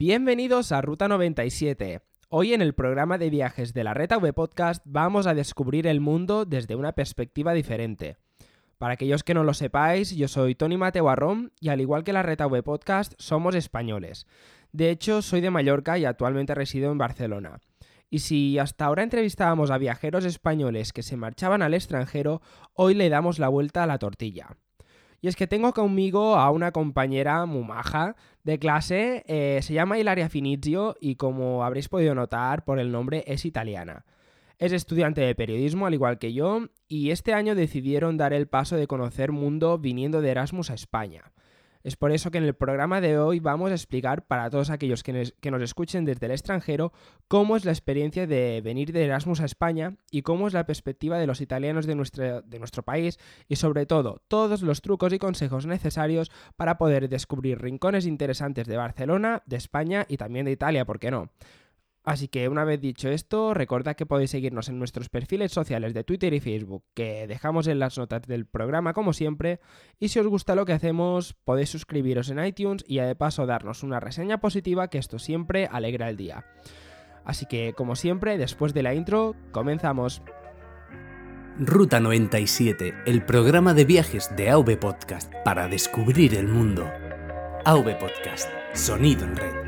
Bienvenidos a Ruta 97. Hoy en el programa de viajes de la Reta V Podcast vamos a descubrir el mundo desde una perspectiva diferente. Para aquellos que no lo sepáis, yo soy Tony Mateo Arrón y al igual que la Reta V Podcast, somos españoles. De hecho, soy de Mallorca y actualmente resido en Barcelona. Y si hasta ahora entrevistábamos a viajeros españoles que se marchaban al extranjero, hoy le damos la vuelta a la tortilla. Y es que tengo conmigo a una compañera mumaja de clase, eh, se llama Hilaria Finizio y como habréis podido notar por el nombre es italiana. Es estudiante de periodismo al igual que yo y este año decidieron dar el paso de conocer mundo viniendo de Erasmus a España. Es por eso que en el programa de hoy vamos a explicar para todos aquellos que nos, escuchen desde el extranjero cómo es la experiencia de venir de Erasmus a España y cómo es la perspectiva de los italianos de nuestro, de nuestro país y sobre todo todos los trucos y consejos necesarios para poder descubrir rincones interesantes de Barcelona, de España y también de Italia, ¿por qué no? Así que una vez dicho esto, recordad que podéis seguirnos en nuestros perfiles sociales de Twitter y Facebook, que dejamos en las notas del programa como siempre, y si os gusta lo que hacemos, podéis suscribiros en iTunes y de paso darnos una reseña positiva, que esto siempre alegra el día. Así que, como siempre, después de la intro, comenzamos. Ruta 97, el programa de viajes de AV Podcast para descubrir el mundo. AV Podcast, sonido en red.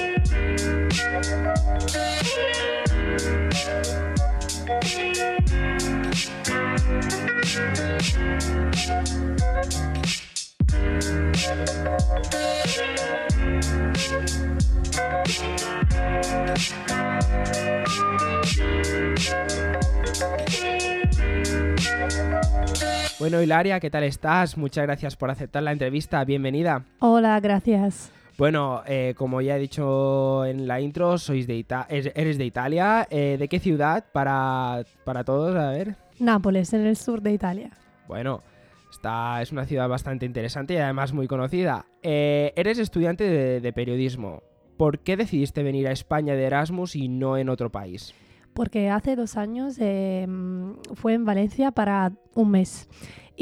Bueno, Hilaria, ¿qué tal estás? Muchas gracias por aceptar la entrevista. Bienvenida. Hola, gracias. Bueno, eh, como ya he dicho en la intro, sois de eres de Italia. Eh, ¿De qué ciudad para, para todos? A ver. Nápoles, en el sur de Italia. Bueno, esta es una ciudad bastante interesante y además muy conocida. Eh, eres estudiante de, periodismo. ¿Por qué decidiste venir a España de Erasmus y no en otro país? Porque hace dos años em, fue en Valencia para un mes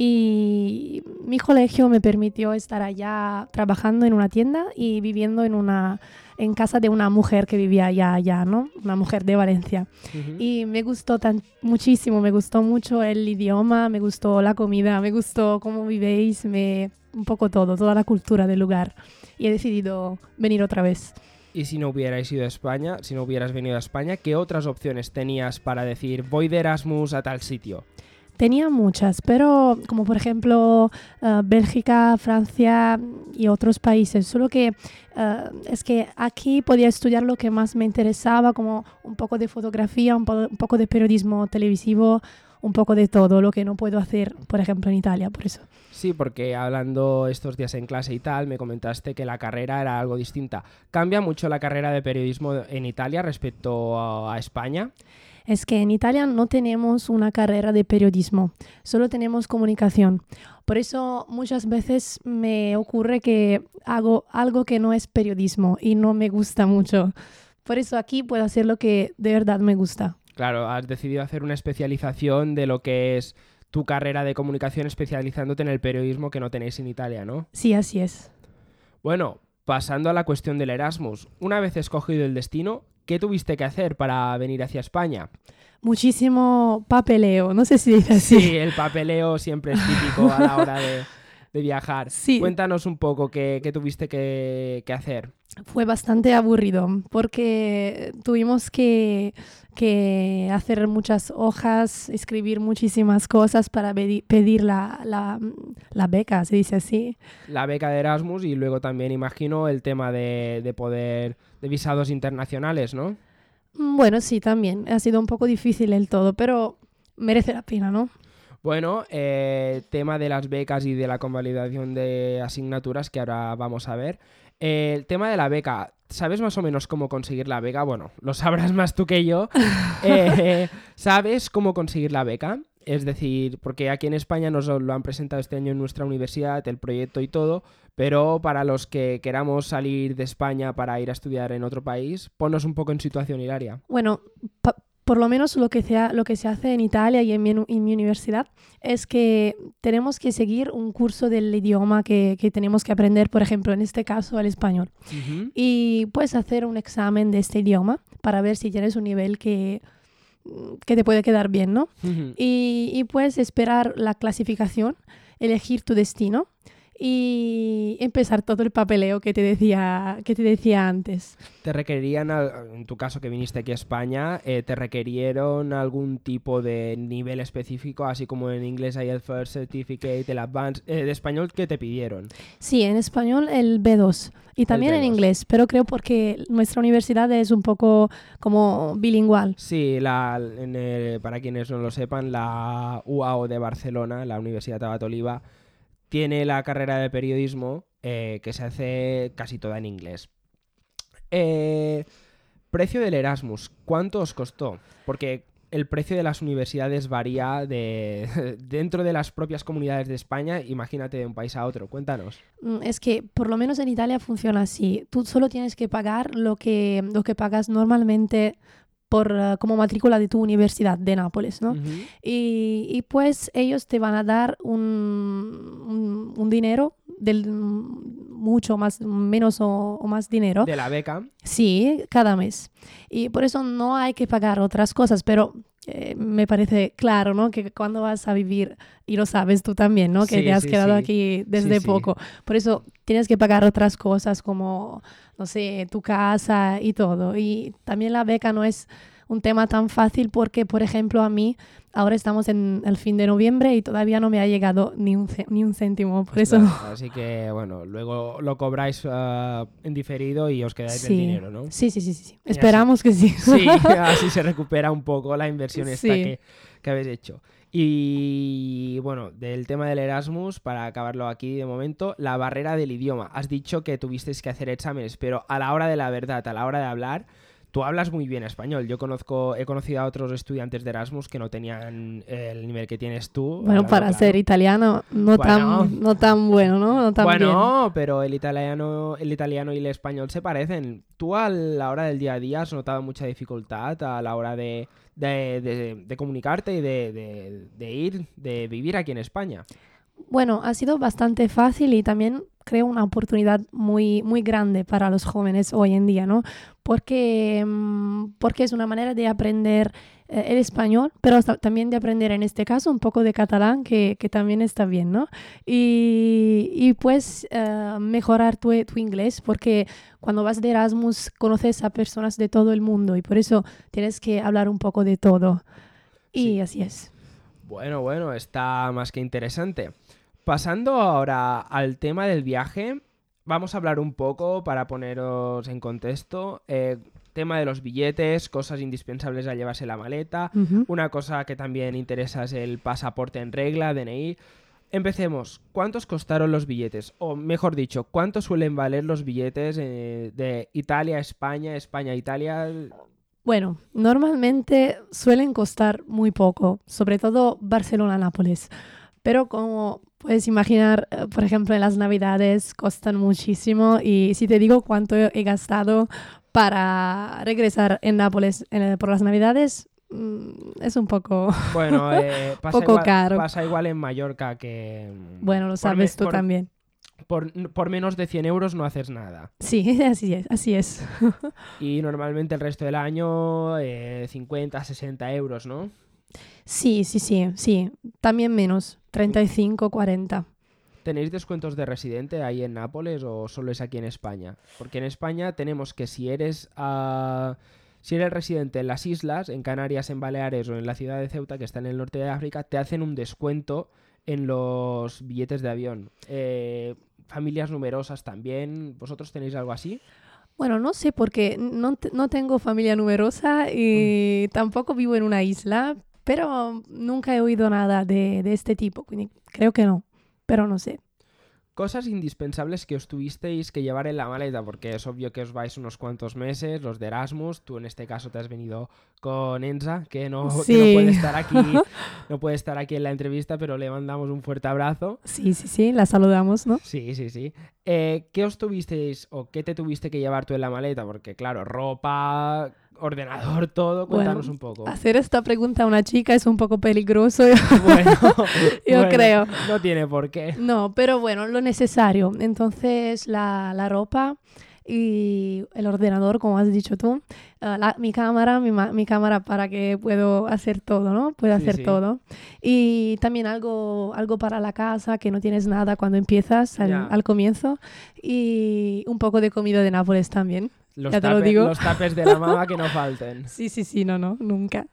y mi colegio me permitió estar allá trabajando en una tienda y viviendo en una en casa de una mujer que vivía allá, allá ¿no? Una mujer de Valencia. Y me gustó tan, muchísimo, me gustó mucho el idioma, me gustó la comida, me gustó cómo vivéis, me, un poco todo, toda la cultura del lugar. Y he decidido venir otra vez. Y si no hubierais ido a España, si no hubieras venido a España, ¿qué otras opciones tenías para decir voy de Erasmus a tal sitio? Tenía muchas, pero como por ejemplo eh, Bélgica, Francia y otros países. Solo que eh, es que aquí podía estudiar lo que más me interesaba, como un poco de fotografía, un, poco de periodismo televisivo, un poco de todo, lo que no puedo hacer, por ejemplo, en Italia, por eso. Sí, porque hablando estos días en clase y tal, me comentaste que la carrera era algo distinta. ¿Cambia mucho la carrera de periodismo en Italia respecto a España? Es que en Italia no tenemos una carrera de periodismo, solo tenemos comunicación. Por eso muchas veces me ocurre que hago algo que no es periodismo y no me gusta mucho. Por eso aquí puedo hacer lo que de verdad me gusta. Claro, has decidido hacer una especialización de lo que es tu carrera de comunicación especializándote en el periodismo que no tenéis en Italia, ¿no? Sí, así es. Bueno, pasando a la cuestión del Erasmus. Una vez escogido el destino, ¿Qué tuviste que hacer para venir hacia España? Muchísimo papeleo, no sé si dice así. Sí, el papeleo siempre es típico a la hora de, viajar. Sí. Cuéntanos un poco qué, tuviste que, hacer. Fue bastante aburrido porque tuvimos que, hacer muchas hojas, escribir muchísimas cosas para pedir la, la, beca, se dice así. La beca de Erasmus y luego también imagino el tema de, de poder, de visados internacionales, ¿no? Mm, bueno, sí, también. Ha sido un poco difícil el todo, pero merece la pena, ¿no? Bueno, eh, tema de las becas y de la convalidación de asignaturas que ahora vamos a ver. Eh, el tema de la beca, ¿sabes más o menos cómo conseguir la beca? Bueno, lo sabrás más tú que yo. Eh, ¿Sabes cómo conseguir la beca? Es decir, porque aquí en España nos lo han presentado este año en nuestra universidad, el proyecto y todo, pero para los que queramos salir de España para ir a estudiar en otro país, ponnos un poco en situación, Hilaria. Bueno, pa- por lo menos lo que, se ha- lo que se hace en Italia y en mi, en mi universidad es que tenemos que seguir un curso del idioma que, que tenemos que aprender, por ejemplo, en este caso el español. Ujú. Y puedes hacer un examen de este idioma para ver si tienes un nivel que, que te puede quedar bien, ¿no? Ujú. y, y puedes esperar la clasificación, elegir tu destino y empezar todo el papeleo que te decía, que te decía antes. ¿Te requerían, en tu caso que viniste aquí a España, eh, te requerieron algún tipo de nivel específico, así como en inglés hay el First Certificate, el Advanced, eh, de español, ¿qué te pidieron? Sí, en español el B2 y también en B2. inglés, pero creo porque nuestra universidad es un poco como bilingual. Sí, la, en el- para quienes no lo sepan, la UAO de Barcelona, la Universidad Tabat Oliva, tiene la carrera de periodismo eh, que se hace casi toda en inglés. Eh, precio del Erasmus, ¿cuánto os costó? Porque el precio de las universidades varía de dentro de las propias comunidades de España, imagínate de un país a otro, cuéntanos. Mm, Es que por lo menos en Italia funciona así. Tú solo tienes que pagar lo que, lo que pagas normalmente por, eh, como matrícula de tu universidad de Nápoles, ¿no? Y, y, pues ellos te van a dar un, un, un dinero del mucho más, menos o, o más dinero. De la beca. Sí, cada mes. Y por eso no hay que pagar otras cosas, pero me parece claro, ¿no? Que cuando vas a vivir, y lo sabes tú también, ¿no? Que Sí, te has sí, quedado sí. aquí desde poco. Por eso tienes que pagar otras cosas como, no sé, tu casa y todo. Y también la beca no es un tema tan fácil porque, por ejemplo, a mí ahora estamos en el fin de noviembre y todavía no me ha llegado ni un, ni un céntimo. Por eso... Así que, bueno, luego lo cobráis ah, en diferido y os quedáis el Sí. dinero, ¿no? Sí, sí, sí, sí. así- Esperamos que sí. Sí, así se recupera un poco la inversión esta que, que habéis hecho. Y bueno, del tema del Erasmus, para acabarlo aquí de momento, la barrera del idioma. Has dicho que tuvisteis que hacer exámenes, pero a la hora de la verdad, a la hora de hablar, tú hablas muy bien español. Yo conozco, he conocido a otros estudiantes de Erasmus que no tenían el nivel que tienes tú. Bueno, para claro. ser italiano, no, Bueno. tan, no tan bueno, ¿no? No tan bien. Bueno, pero el italiano, el italiano y el español se parecen. ¿Tú a la hora del día a día has notado mucha dificultad a la hora de, de- de- de comunicarte y de ir, de vivir aquí en España? Bueno, ha sido bastante fácil y también creo una oportunidad muy, muy grande para los jóvenes hoy en día, ¿no? Porque, mm, porque es una manera de aprender eh, el español, pero también de aprender en este caso un poco de catalán, que, que también está bien, ¿no? Y, y pues eh, mejorar tu, tu inglés, porque cuando vas de Erasmus conoces a personas de todo el mundo y por eso tienes que hablar un poco de todo. Y Sí. así es. Bueno, bueno, está más que interesante. Pasando ahora al tema del viaje, vamos a hablar un poco para poneros en contexto. eh, tema de los billetes, cosas indispensables a llevarse la maleta. Una cosa que también interesa es el pasaporte en regla, DNI. Empecemos. ¿Cuántos costaron los billetes? O mejor dicho, ¿cuánto suelen valer los billetes eh, de Italia a España, España a Italia? Bueno, normalmente suelen costar muy poco, sobre todo Barcelona-Nápoles. Pero como puedes imaginar, eh, por ejemplo, en las Navidades costan muchísimo y si te digo cuánto he gastado para regresar en Nápoles por las Navidades, mm, es un poco... Bueno, eh, pasa, Poco igual, caro. pasa igual en Mallorca que... Bueno, lo sabes tú por- también. Por, por menos de 100 euros no haces nada. Sí, así es, así es. Y normalmente el resto del año eh, 50, 60 euros, ¿no? Sí, sí, sí, sí. También menos, 35, 40. ¿Tenéis descuentos de residente ahí en Nápoles o solo es aquí en España? Porque en España tenemos que si eres ah, si eres residente en las islas, en Canarias, en Baleares o en la ciudad de Ceuta, que está en el norte de África, te hacen un descuento en los billetes de avión. Eh, familias numerosas también. ¿Vosotros tenéis algo así? Bueno, no sé porque no, no tengo familia numerosa y tampoco vivo en una isla, pero nunca he oído nada de, de este tipo, creo que no, pero no sé. Cosas indispensables que os tuvisteis que llevar en la maleta, porque es obvio que os vais unos cuantos meses, los de Erasmus, tú en este caso te has venido con Enza, que no, que no Sí. puede estar aquí, no puede estar aquí en la entrevista, pero le mandamos un fuerte abrazo. Sí, sí, sí, la saludamos, ¿no? Sí, sí, sí. Eh, ¿Qué os tuvisteis o qué te tuviste que llevar tú en la maleta? Porque claro, ropa, ordenador, todo, Bueno, cuéntanos un poco. Hacer esta pregunta a una chica es un poco peligroso. Bueno, Yo bueno, creo. No tiene por qué. No, pero bueno, lo necesario. Entonces, la, la ropa y el ordenador, como has dicho tú, ah, la- mi cámara, mi, mi cámara para que puedo hacer todo, ¿no? Puedo Sí, hacer sí. todo. Y también algo, algo para la casa, que no tienes nada cuando empiezas al, Ya. al comienzo. Y un poco de comida de Nápoles también. Los, Ya te lo digo. los tapes de la mamá que no falten. Sí, sí, sí, no, no, nunca.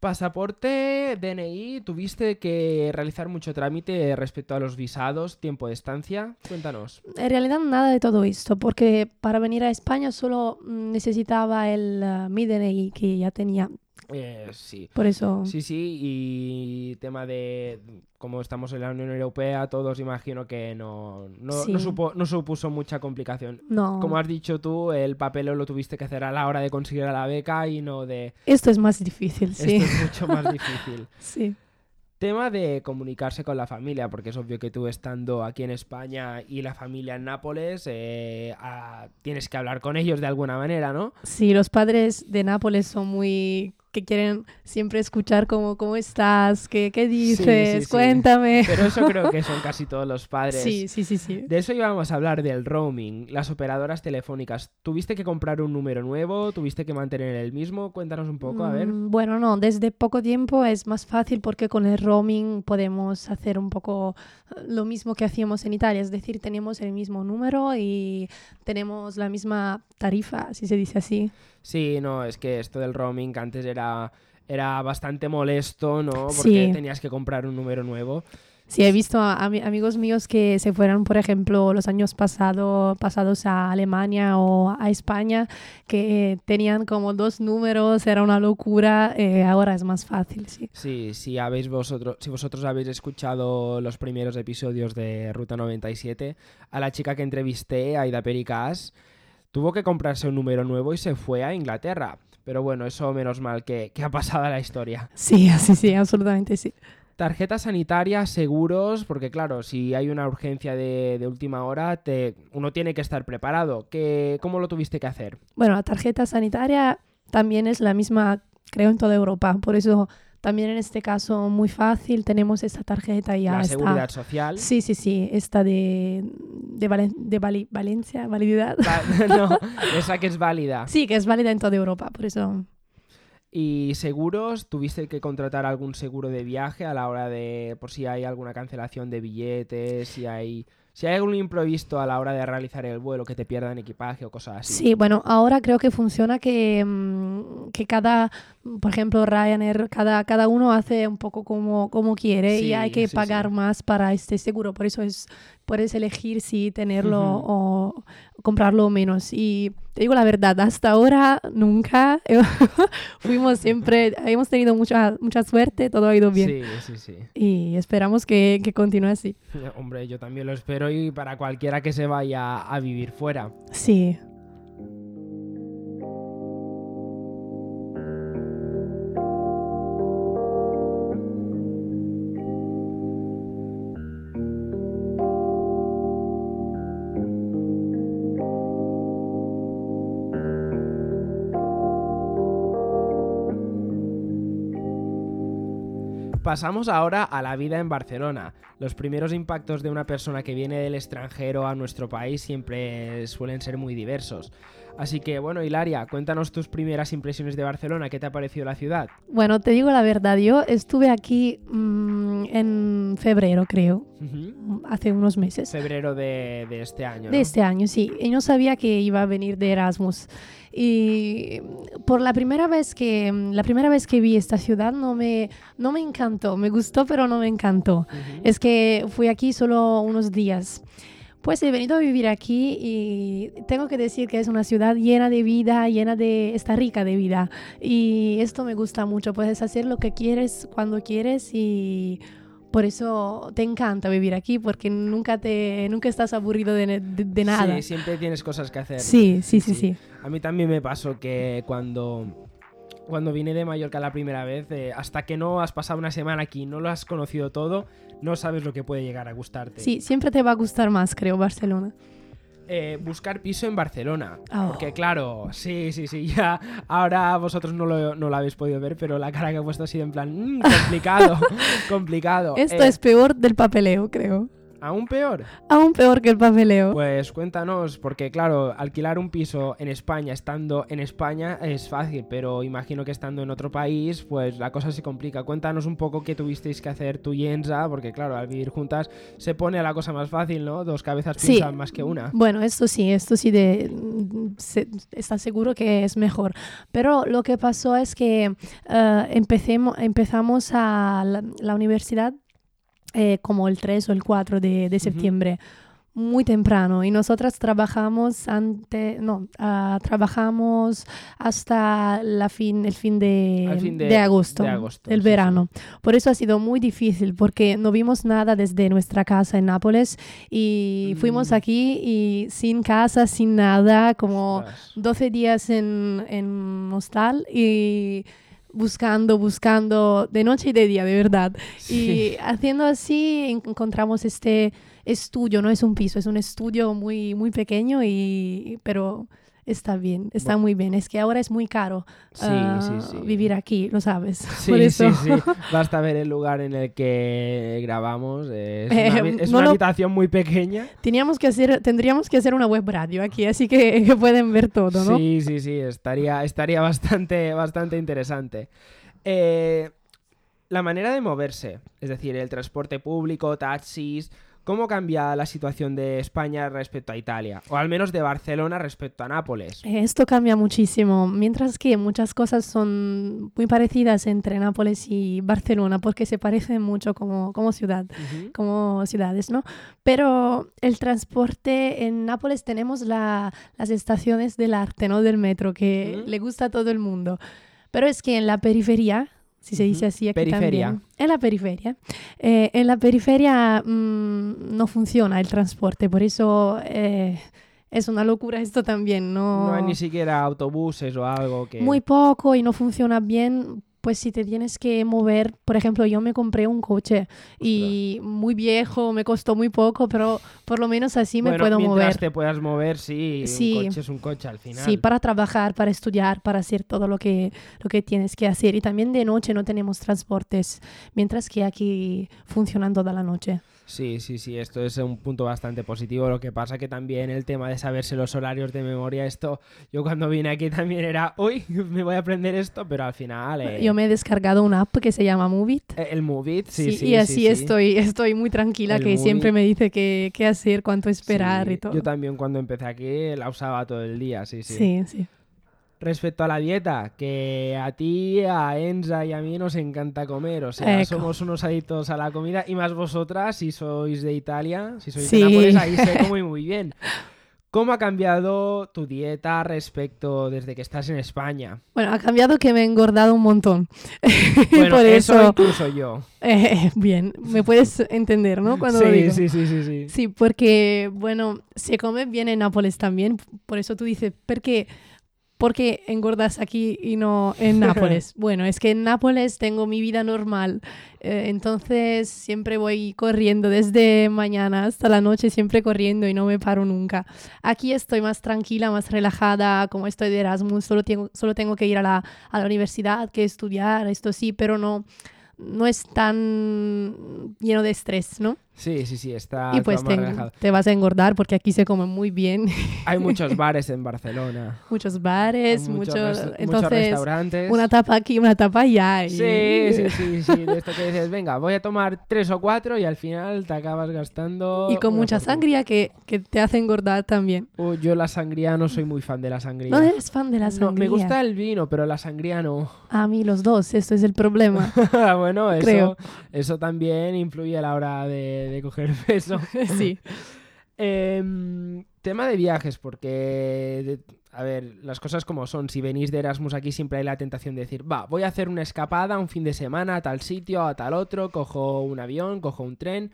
Pasaporte, DNI, ¿tuviste que realizar mucho trámite respecto a los visados, tiempo de estancia? Cuéntanos. En realidad nada de todo esto, porque para venir a España solo mm, necesitaba el ah, mi DNI que ya tenía. Eh, sí. Por eso... Sí, sí, y tema de como estamos en la Unión Europea, todos imagino que no, no, Sí. no supo- no supuso mucha complicación. No, Como has dicho tú, el papel lo tuviste que hacer a la hora de conseguir la beca y no de... esto es más difícil, sí. Esto es mucho más difícil. sí. Tema de comunicarse con la familia, porque es obvio que tú estando aquí en España y la familia en Nápoles, eh, tienes que hablar con ellos de alguna manera, ¿no? Sí, los padres de Nápoles son muy... que quieren siempre escuchar cómo, cómo estás, qué, qué dices, sí. cuéntame. Pero eso creo que son casi todos los padres. Sí, sí, sí, sí. De eso íbamos a hablar del roaming, las operadoras telefónicas. ¿Tuviste que comprar un número nuevo? ¿Tuviste que mantener el mismo? Cuéntanos un poco, a ver. Mm, Bueno, no, desde poco tiempo es más fácil porque con el roaming podemos hacer un poco eh, lo mismo que hacíamos en Italia, es decir, tenemos el mismo número y tenemos la misma tarifa, si se dice así. Sí, no, es que esto del roaming antes era, era bastante molesto, ¿no? Porque Sí. tenías que comprar un número nuevo. Sí, he visto a, ami- amigos míos que se fueron, por ejemplo, los años pasado, pasados a Alemania o a España, que tenían como dos números, era una locura, eh, ahora es más fácil, sí. Sí, si habéis vosotros, si vosotros habéis escuchado los primeros episodios de Ruta 97, a la chica que entrevisté, Aida Pericas, tuvo que comprarse un número nuevo y se fue a Inglaterra. Pero bueno, eso menos mal que, que ha pasado a la historia. Sí, sí, sí, absolutamente sí. Tarjeta sanitaria, seguros, porque claro, si hay una urgencia de, de última hora, te, uno tiene que estar preparado. ¿Qué, ¿Cómo lo tuviste que hacer? Bueno, la tarjeta sanitaria también es la misma, creo, en toda Europa. Por eso también en este caso muy fácil, tenemos esta tarjeta y ya la seguridad social. Sí, sí, sí, esta de, de, Valen- de Vali- Valencia, valididad. Va- no, esa que es válida. Sí, que es válida en toda Europa, por eso. ¿Y seguros? ¿Tuviste que contratar algún seguro de viaje a la hora de, por si hay alguna cancelación de billetes, si hay, si hay algún imprevisto a la hora de realizar el vuelo, que te pierdan equipaje o cosas así? Sí, bueno, ahora creo que funciona que, mm, que cada, por ejemplo, Ryanair, cada, cada uno hace un poco como, como quiere Sí, y hay que sí, pagar sí. más para este seguro. Por eso es, puedes elegir si tenerlo Ujú. o comprarlo o menos. Y te digo la verdad, hasta ahora nunca fuimos siempre, hemos tenido mucha, mucha suerte, todo ha ido bien. Sí, sí, sí. Y esperamos que, que continúe así. Hombre, yo también lo espero y para cualquiera que se vaya a vivir fuera. Sí. Pasamos ahora a la vida en Barcelona. Los primeros impactos de una persona que viene del extranjero a nuestro país siempre suelen ser muy diversos. Así que bueno, Hilaria, cuéntanos tus primeras impresiones de Barcelona, ¿qué te ha parecido la ciudad? Bueno, te digo la verdad, yo estuve aquí mm, en febrero, creo, Ujú. hace unos meses. Febrero de, de este año. De ¿no? este año, sí. Y no sabía que iba a venir de Erasmus. Y por la primera vez que, la primera vez que vi esta ciudad no me, no me encantó. Me gustó, pero no me encantó. Ujú. Es que fui aquí solo unos días. Pues he venido a vivir aquí y tengo que decir que es una ciudad llena de vida, llena de... está rica de vida. Y esto me gusta mucho. Puedes hacer lo que quieres cuando quieres y Por eso te encanta vivir aquí, porque nunca, te, nunca estás aburrido de, de- de nada. Sí, siempre tienes cosas que hacer. Sí, sí, sí, sí. A mí también me pasó que cuando, cuando vine de Mallorca la primera vez, eh, hasta que no has pasado una semana aquí, no lo has conocido todo, no sabes lo que puede llegar a gustarte. Sí, siempre te va a gustar más, creo, Barcelona. Eh, buscar piso en Barcelona. Oh. Porque claro, sí, sí, sí, ya ahora vosotros no lo, no lo habéis podido ver, pero la cara que he puesto ha sido en plan, "Mm, complicado, complicado. Esto Eh, es peor del papeleo, creo. Aún peor. Aún peor que el papeleo. Pues cuéntanos, porque claro, alquilar un piso en España estando en España es fácil, pero imagino que estando en otro país, pues la cosa se complica. Cuéntanos un poco qué tuvisteis que hacer tú y Enza, porque claro, al vivir juntas se pone a la cosa más fácil, ¿no? Dos cabezas Sí. piensan más que una. Bueno, esto sí, esto sí de, se- está seguro que es mejor. Pero lo que pasó es que eh, empecemos, empezamos a la, la universidad eh, como el 3 o el 4 de, de septiembre, muy temprano. Y nosotras trabajamos ante, no, ah, trabajamos hasta la fin, el fin de, Al fin de- de agosto, de agosto, el sí, sí. verano. Por eso ha sido muy difícil porque no vimos nada desde nuestra casa en Nápoles y fuimos Mm. aquí y sin casa, sin nada, como Ostras. 12 días en, en hostal y buscando, buscando de noche y de día, de verdad. Sí. Y haciendo así en- encontramos este estudio, no es un piso, es un estudio muy, muy pequeño, y, pero está bien, está muy bien. Es que ahora es muy caro Sí, ah, sí, sí. vivir aquí, lo sabes. Sí, Por eso. sí, sí. Basta ver el lugar en el que grabamos. eh, Es, Eh, una, habi- es no una lo- habitación muy pequeña. Teníamos que hacer, tendríamos que hacer una web radio aquí, así que, que pueden ver todo, ¿no? Sí, sí, sí. Estaría, estaría bastante, bastante interesante. Eh, la manera de moverse, es decir, el transporte público, taxis. ¿Cómo cambia la situación de España respecto a Italia? O al menos de Barcelona respecto a Nápoles. Esto cambia muchísimo, mientras que muchas cosas son muy parecidas entre Nápoles y Barcelona, porque se parecen mucho como, como ciudad, Ujú. como ciudades, ¿no? Pero el transporte en Nápoles tenemos la- las estaciones del arte, ¿no? Del metro, que Ujú. le gusta a todo el mundo. Pero es que en la periferia, si se dice así aquí Periferia. también, en la periferia, eh, en la periferia mm, no funciona el transporte, por eso eh, es una locura esto también, ¿no? No hay ni siquiera autobuses o algo que... muy poco y no funciona bien, pues si te tienes que mover, por ejemplo, yo me compré un coche y muy viejo, me costó muy poco, pero por lo menos así me Bueno, puedo mientras mover. te puedas mover, sí, Sí. un coche es un coche al final. Sí, para trabajar, para estudiar, para hacer todo lo que, lo que tienes que hacer. Y también de noche no tenemos transportes, mientras que aquí funcionan toda la noche. Sí, sí, sí, esto es un punto bastante positivo. Lo que pasa que también el tema de saberse los horarios de memoria, esto, yo cuando vine aquí también era, uy, me voy a aprender esto, pero al final... eh, Yo me he descargado una app que se llama Movit. eh, El Move It, sí, sí, y así sí, sí. estoy, estoy muy tranquila, El que siempre Movit. me dice qué, qué hacer, cuánto esperar Sí, y todo. Yo también cuando empecé aquí la usaba todo el día, sí, sí. sí, sí. Respecto a la dieta, que a ti, a Enza y a mí nos encanta comer, o sea, Eco. somos unos adictos a la comida y más vosotras, si sois de Italia, si sois Sí. de Nápoles, ahí se come muy bien. ¿Cómo ha cambiado tu dieta respecto desde que estás en España? Bueno, ha cambiado que me he engordado un montón. Bueno, Por eso, eso, incluso yo. eh, bien, me puedes entender, ¿no? Cuando lo Sí, digo. sí, sí, sí, sí. Sí, porque, bueno, se come bien en Nápoles también. Por eso tú dices, ¿por qué, por qué engordas aquí y no en Nápoles? bueno, es que en Nápoles tengo mi vida normal. eh, entonces siempre voy corriendo desde mañana hasta la noche, siempre corriendo y no me paro nunca. Aquí estoy más tranquila, más relajada, como estoy de Erasmus, solo tengo, solo tengo que ir a la, a la universidad, que estudiar, esto sí, pero no, no es tan lleno de estrés, ¿no? Sí, sí, sí, está y pues te, te vas a engordar porque aquí se come muy bien. Hay muchos bares en Barcelona. muchos bares, muchos... resta- muchos entonces, restaurantes. una tapa aquí, una tapa allá. y- Sí, sí, sí, sí, de esto que dices, venga, voy a tomar tres o cuatro y al final te acabas gastando... Y con mucha fortuna. sangría que, que te hace engordar también. Yo la sangría no soy muy fan de la sangría. No eres fan de la No, sangría. me gusta el vino, pero la sangría no. A mí los dos, esto es el problema. bueno, eso, Creo. eso también influye a la hora de, de coger peso. sí. Em, Tema de viajes, porque, a ver, las cosas como son. Si venís de Erasmus aquí siempre hay la tentación de decir, va, voy a hacer una escapada un fin de semana a tal sitio, a tal otro, cojo un avión, cojo un tren.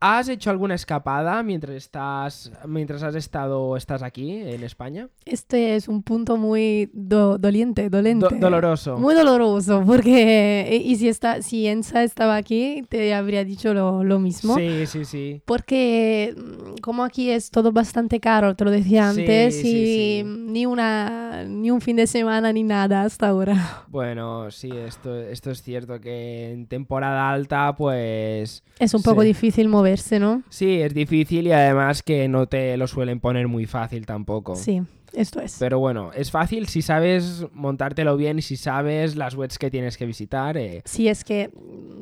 ¿Has hecho alguna escapada mientras estás, mientras has estado estás aquí en España? Este es un punto muy do- doliente, dolente. Do- doloroso. Muy doloroso, porque y si está, si Enza estaba aquí, te habría dicho lo, lo mismo. Sí, sí, sí. Porque mm, como aquí es todo bastante caro, te lo decía Sí, antes, sí, y sí. ni una ni un fin de semana ni nada hasta ahora. Bueno, sí, esto, esto es cierto que en temporada alta, pues Es un poco Sí. difícil moverse, ¿no? sí, es difícil y además que no te lo suelen poner muy fácil tampoco. Sí, esto es. Pero bueno, es fácil si sabes montártelo bien y si sabes las webs que tienes que visitar. eh. Sí, es que,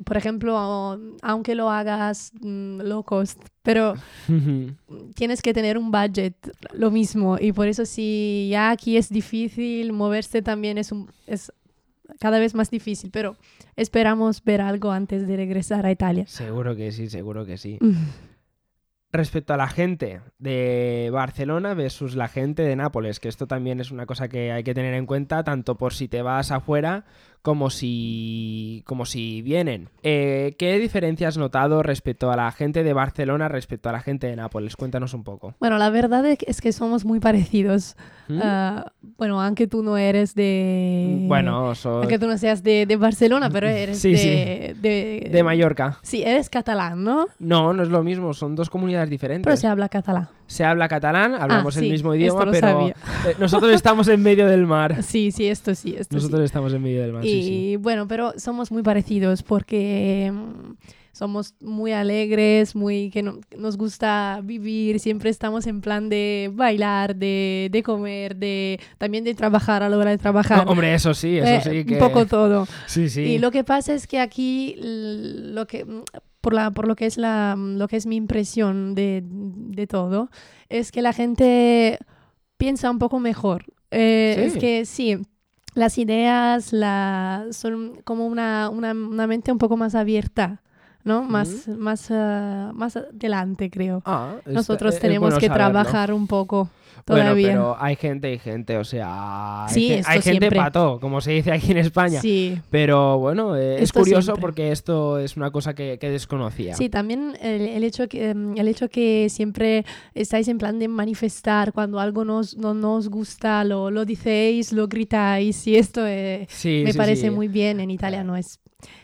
por ejemplo, aunque lo hagas mm, low cost, pero tienes que tener un budget, lo mismo. Y por eso si ya aquí es difícil, moverse también es, un, es cada vez más difícil. Pero esperamos ver algo antes de regresar a Italia. seguro que sí, seguro que sí. Mm. Respecto a la gente de Barcelona versus la gente de Nápoles, que esto también es una cosa que hay que tener en cuenta, tanto por si te vas afuera como si, como si vienen. Eh, ¿Qué diferencia has notado respecto a la gente de Barcelona respecto a la gente de Nápoles? Cuéntanos un poco. Bueno, la verdad es que- somos muy parecidos. ¿Mm? Ah, bueno, aunque tú no eres de... bueno, soy Aunque tú no seas de, de Barcelona, pero eres Sí, de, de... de Mallorca. Sí, eres catalán, ¿no? No, no es lo mismo, son dos comunidades diferentes. Pero se habla catalán. Se habla catalán, hablamos Ah, el sí, mismo idioma, pero sabía. eh, nosotros estamos en medio del mar. Sí, sí, esto sí, esto sí. Nosotros estamos en medio del mar, y sí, bueno, pero somos muy parecidos porque mm, somos muy alegres, muy que no- nos gusta vivir, siempre estamos en plan de bailar, de, de comer, de también de trabajar a la hora de trabajar. No, hombre, eso sí, eso Eh, sí que... Un poco todo. Sí, sí. Y lo que pasa es que aquí lo que mm, por la por lo que es la lo que es mi impresión de, de todo es que la gente piensa un poco mejor. Eh, Sí. Es que sí. Las ideas la, son como una, una, una mente un poco más abierta, ¿no? Más, más, ah, más adelante, creo. Ah, Nosotros es tenemos bueno que saberlo. trabajar un poco Bueno, todavía. pero hay gente y gente, o sea... Hay, Sí, ge- esto hay gente pato, como se dice aquí en España. Sí. Pero bueno, eh, es curioso siempre. porque esto es una cosa que, que desconocía. Sí, también el, el hecho que, em, el hecho que siempre estáis en plan de manifestar cuando algo nos, no nos gusta, lo, lo decéis, lo gritáis y esto eh, Sí, me sí, parece muy bien. En Italia no es.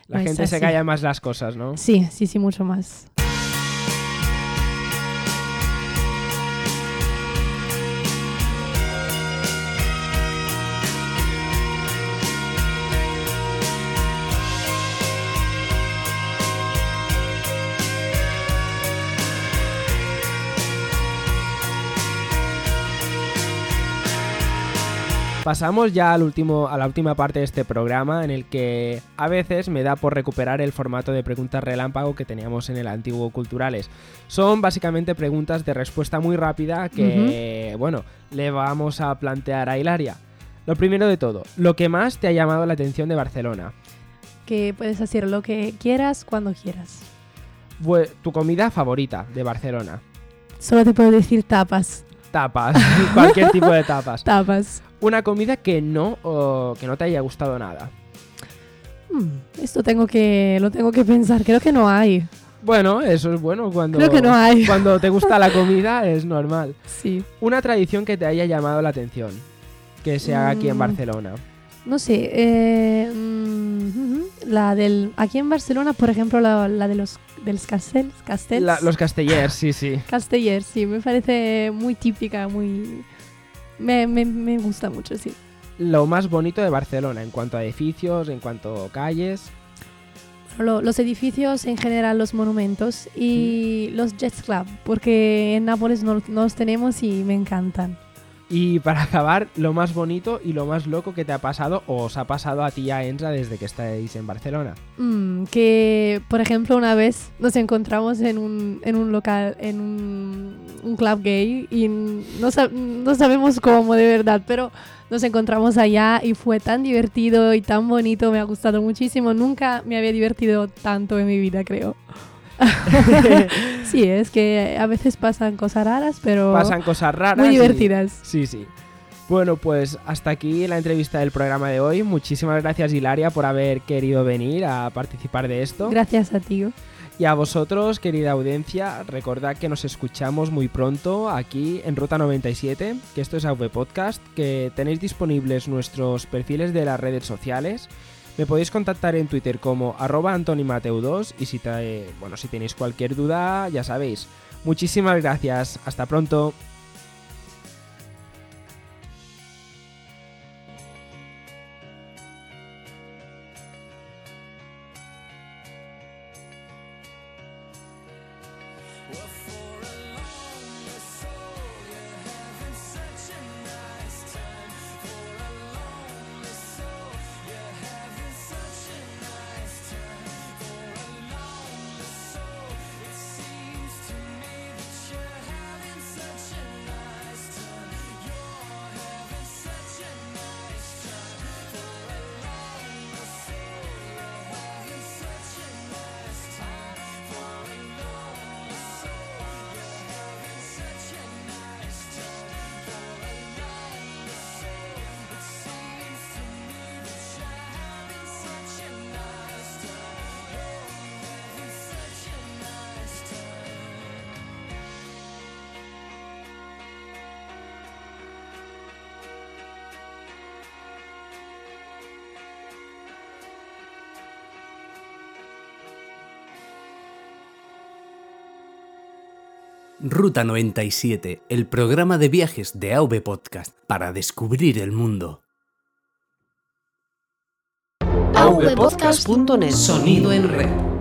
La no gente se calla más las cosas, ¿no? Sí, sí, sí, mucho más. Pasamos ya al último, a la última parte de este programa en el que a veces me da por recuperar el formato de preguntas relámpago que teníamos en el antiguo Culturales. Son básicamente preguntas de respuesta muy rápida que, bueno, le vamos a plantear a Hilaria. Lo primero de todo, lo que más te ha llamado la atención de Barcelona. Que puedes hacer lo que quieras cuando quieras. Tu comida favorita de Barcelona. Solo te puedo decir tapas. Tapas, cualquier tipo de tapas. Tapas. Una comida que no, que no te haya gustado nada. Hmm, esto tengo que, lo tengo que pensar. Creo que no hay. Bueno, eso es bueno cuando, Creo que no hay. cuando te gusta la comida es normal. Sí. Una tradición que te haya llamado la atención, que se haga aquí en Mm. Barcelona. No sé, eh, mm, la del aquí en Barcelona, por ejemplo, la, la de los de los castells, castells, La- los castellers, sí, sí. castellers, sí, me parece muy típica, muy me, me, me gusta mucho, sí. Lo más bonito de Barcelona en cuanto a edificios, en cuanto a calles. Lo- los edificios en general, los monumentos y Mm. los Jets Club, porque en Nápoles no, no los tenemos y me encantan. Y para acabar, lo más bonito y lo más loco que te ha pasado o os ha pasado a ti y a Enza desde que estáis en Barcelona. Mm, que, por ejemplo, una vez nos encontramos en un, en un local, en un, un club gay y no, sab- no sabemos cómo de verdad, pero nos encontramos allá y fue tan divertido y tan bonito, me ha gustado muchísimo. Nunca me había divertido tanto en mi vida, creo. sí, es que a veces pasan cosas raras, pero Pasan cosas raras. muy y- divertidas. Sí, sí. Bueno, pues hasta aquí la entrevista del programa de hoy. Muchísimas gracias, Hilaria, por haber querido venir a participar de esto. Gracias a ti. Y a vosotros, querida audiencia, recordad que nos escuchamos muy pronto aquí en Ruta 97, que esto es AV Podcast, que tenéis disponibles nuestros perfiles de las redes sociales. Me podéis contactar en Twitter como arroba antonimateu2 y si, te- bueno, si tenéis cualquier duda, ya sabéis. Muchísimas gracias. Hasta pronto. Ruta 97, el programa de viajes de AV Podcast para descubrir el mundo. avpodcast.net Sonido en red.